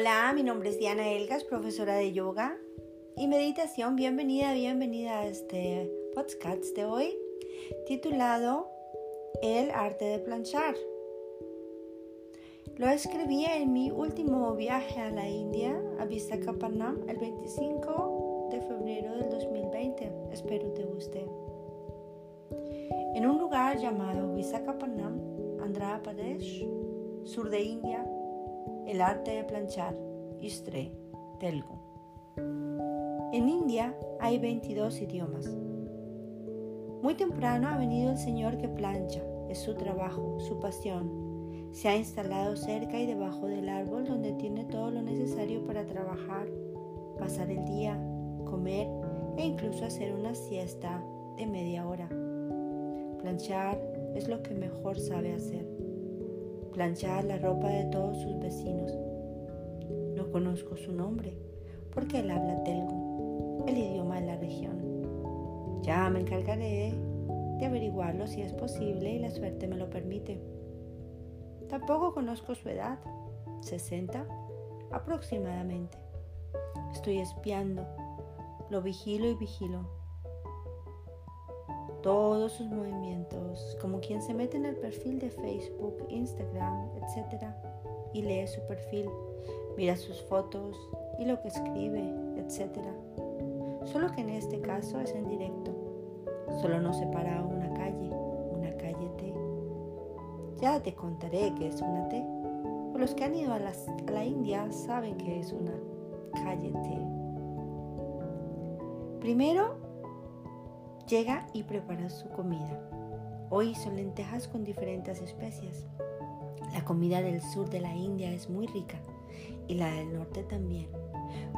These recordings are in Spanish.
Hola, mi nombre es Diana Elgas, profesora de yoga y meditación. Bienvenida, bienvenida a este podcast de hoy titulado El arte de planchar. Lo escribí en mi último viaje a la India, a Visakhapatnam, el 25 de febrero del 2020. Espero te guste. En un lugar llamado Visakhapatnam, Andhra Pradesh, sur de India, el arte de planchar, Istre, Telgu. En India hay 22 idiomas. Muy temprano ha venido el señor que plancha, es su trabajo, su pasión. Se ha instalado cerca y debajo del árbol donde tiene todo lo necesario para trabajar, pasar el día, comer e incluso hacer una siesta de media hora. Planchar es lo que mejor sabe hacer planchar la ropa de todos sus vecinos. No conozco su nombre, porque él habla telgu, el idioma de la región. Ya me encargaré de averiguarlo si es posible y la suerte me lo permite. Tampoco conozco su edad, 60 aproximadamente. Estoy espiando, lo vigilo y vigilo todos sus movimientos, como quien se mete en el perfil de Facebook, Instagram, etc. y lee su perfil, mira sus fotos y lo que escribe, etc. Solo que en este caso es en directo. Solo nos separa una calle, una calle T. Ya te contaré qué es una T. los que han ido a, a la India saben que es una calle T. Primero Llega y prepara su comida. Hoy son lentejas con diferentes especias. La comida del sur de la India es muy rica y la del norte también.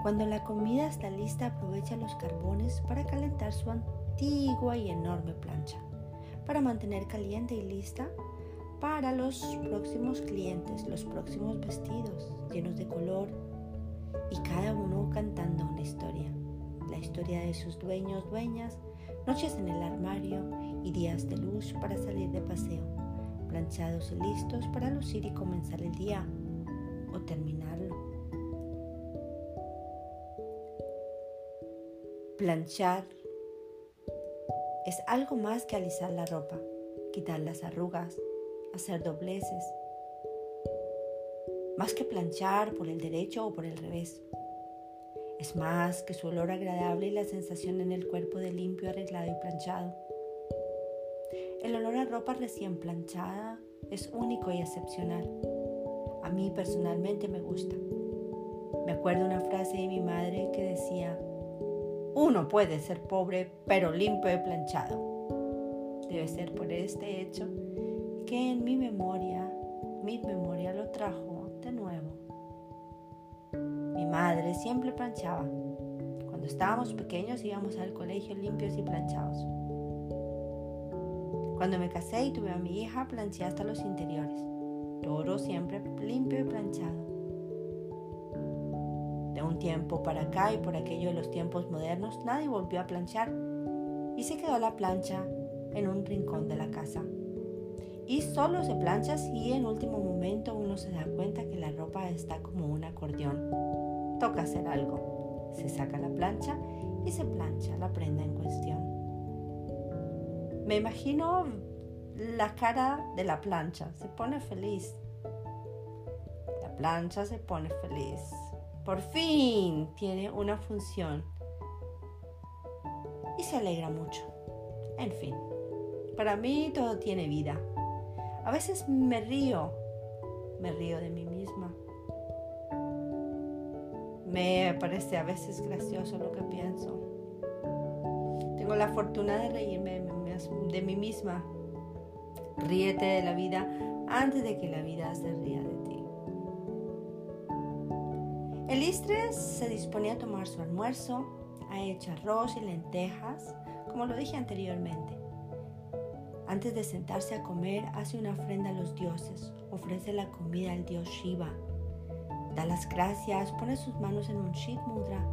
Cuando la comida está lista, aprovecha los carbones para calentar su antigua y enorme plancha, para mantener caliente y lista para los próximos clientes, los próximos vestidos llenos de color y cada uno cantando una historia. La historia de sus dueños, dueñas, noches en el armario y días de luz para salir de paseo, planchados y listos para lucir y comenzar el día o terminarlo. Planchar es algo más que alisar la ropa, quitar las arrugas, hacer dobleces, más que planchar por el derecho o por el revés. Es más que su olor agradable y la sensación en el cuerpo de limpio, arreglado y planchado. El olor a ropa recién planchada es único y excepcional. A mí personalmente me gusta. Me acuerdo una frase de mi madre que decía, uno puede ser pobre pero limpio y planchado. Debe ser por este hecho que en mi memoria, mi memoria lo trajo madre siempre planchaba. Cuando estábamos pequeños íbamos al colegio limpios y planchados. Cuando me casé y tuve a mi hija, planché hasta los interiores. Todo siempre limpio y planchado. De un tiempo para acá y por aquello de los tiempos modernos, nadie volvió a planchar y se quedó la plancha en un rincón de la casa. Y solo se plancha si en último momento uno se da cuenta que la ropa está como un acordeón toca hacer algo. Se saca la plancha y se plancha la prenda en cuestión. Me imagino la cara de la plancha, se pone feliz. La plancha se pone feliz. Por fin tiene una función. Y se alegra mucho. En fin, para mí todo tiene vida. A veces me río, me río de mí misma. Me parece a veces gracioso lo que pienso. Tengo la fortuna de reírme de mí misma. Ríete de la vida antes de que la vida se ría de ti. El Istres se dispone a tomar su almuerzo, ha hecho arroz y lentejas, como lo dije anteriormente. Antes de sentarse a comer, hace una ofrenda a los dioses, ofrece la comida al dios Shiva, Da las gracias, pone sus manos en un Shit Mudra,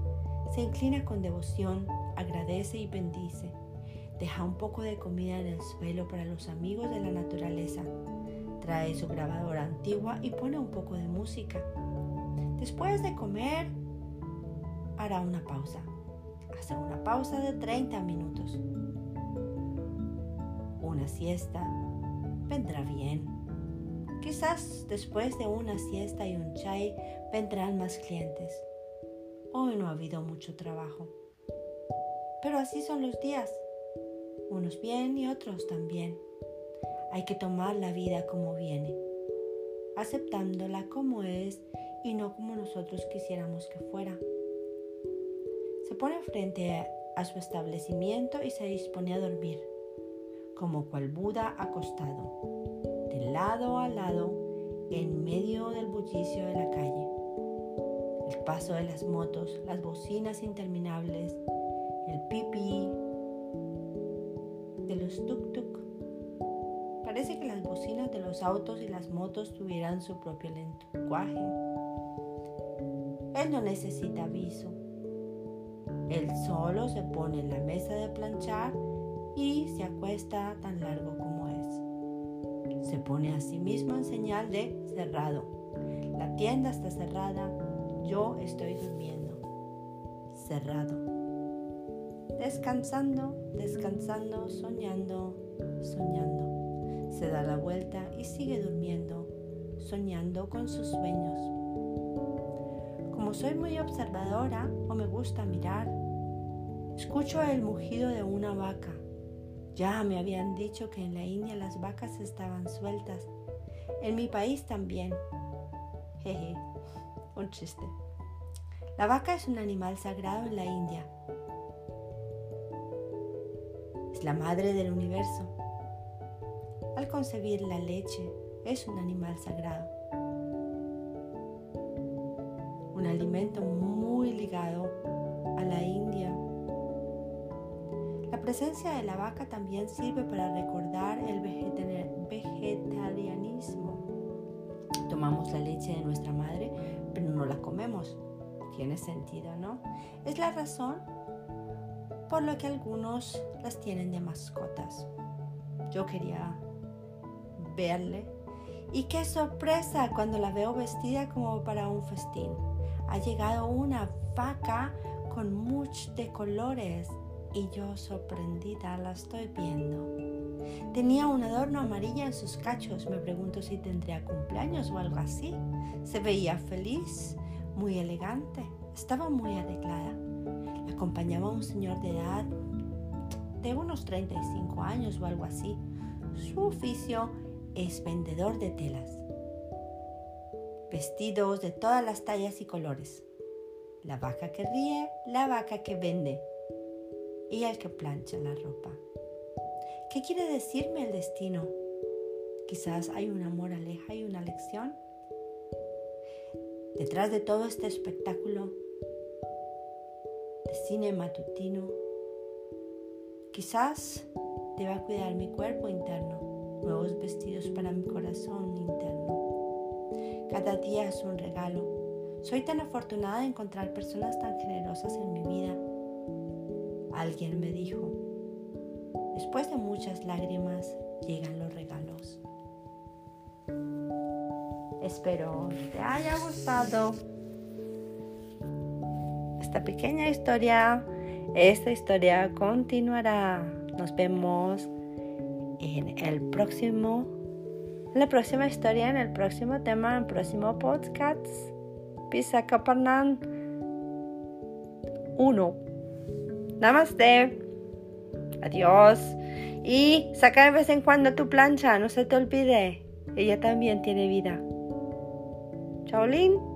se inclina con devoción, agradece y bendice. Deja un poco de comida en el suelo para los amigos de la naturaleza. Trae su grabadora antigua y pone un poco de música. Después de comer, hará una pausa. Hace una pausa de 30 minutos. Una siesta vendrá bien. Quizás después de una siesta y un chai vendrán más clientes. Hoy no ha habido mucho trabajo. Pero así son los días. Unos bien y otros también. Hay que tomar la vida como viene, aceptándola como es y no como nosotros quisiéramos que fuera. Se pone frente a su establecimiento y se dispone a dormir, como cual Buda acostado, lado a lado, en medio del bullicio de la calle. El paso de las motos, las bocinas interminables, el pipí de los tuk-tuk. Parece que las bocinas de los autos y las motos tuvieran su propio lenguaje. Él no necesita aviso. Él solo se pone en la mesa de planchar y se acuesta tan largo como. Se pone a sí mismo en señal de cerrado. La tienda está cerrada, yo estoy durmiendo. Cerrado. Descansando, descansando, soñando, soñando. Se da la vuelta y sigue durmiendo, soñando con sus sueños. Como soy muy observadora o me gusta mirar, escucho el mugido de una vaca. Ya me habían dicho que en la India las vacas estaban sueltas. En mi país también. Jeje, un chiste. La vaca es un animal sagrado en la India. Es la madre del universo. Al concebir la leche, es un animal sagrado. Un alimento muy ligado a la India. La presencia de la vaca también sirve para recordar el vegetarianismo. Tomamos la leche de nuestra madre, pero no la comemos tiene sentido, ¿no? Es la razón por la que algunos las tienen de mascotas. Yo quería verle y qué sorpresa cuando la veo vestida como para un festín. Ha llegado una vaca con muchos de colores y yo sorprendida la estoy viendo. Tenía un adorno amarillo en sus cachos. Me pregunto si tendría cumpleaños o algo así. Se veía feliz muy elegante, estaba muy arreglada. La acompañaba un señor de edad de unos 35 años o algo así. Su oficio es vendedor de telas, vestidos de todas las tallas y colores. La vaca que ríe, la vaca que vende y el que plancha la ropa. ¿Qué quiere decirme el destino? Quizás hay una moraleja y una lección. Detrás de todo este espectáculo de cine matutino, quizás deba cuidar mi cuerpo interno, nuevos vestidos para mi corazón interno. Cada día es un regalo. Soy tan afortunada de encontrar personas tan generosas en mi vida. Alguien me dijo, después de muchas lágrimas llegan los regalos. Espero te haya gustado esta pequeña historia. Esta historia continuará. Nos vemos en el próximo, en la próxima historia, en el próximo tema, en el próximo podcast. Pisa Capernaum 1. Namaste. Adiós. Y saca de vez en cuando tu plancha, no se te olvide. Ella también tiene vida. Shaolin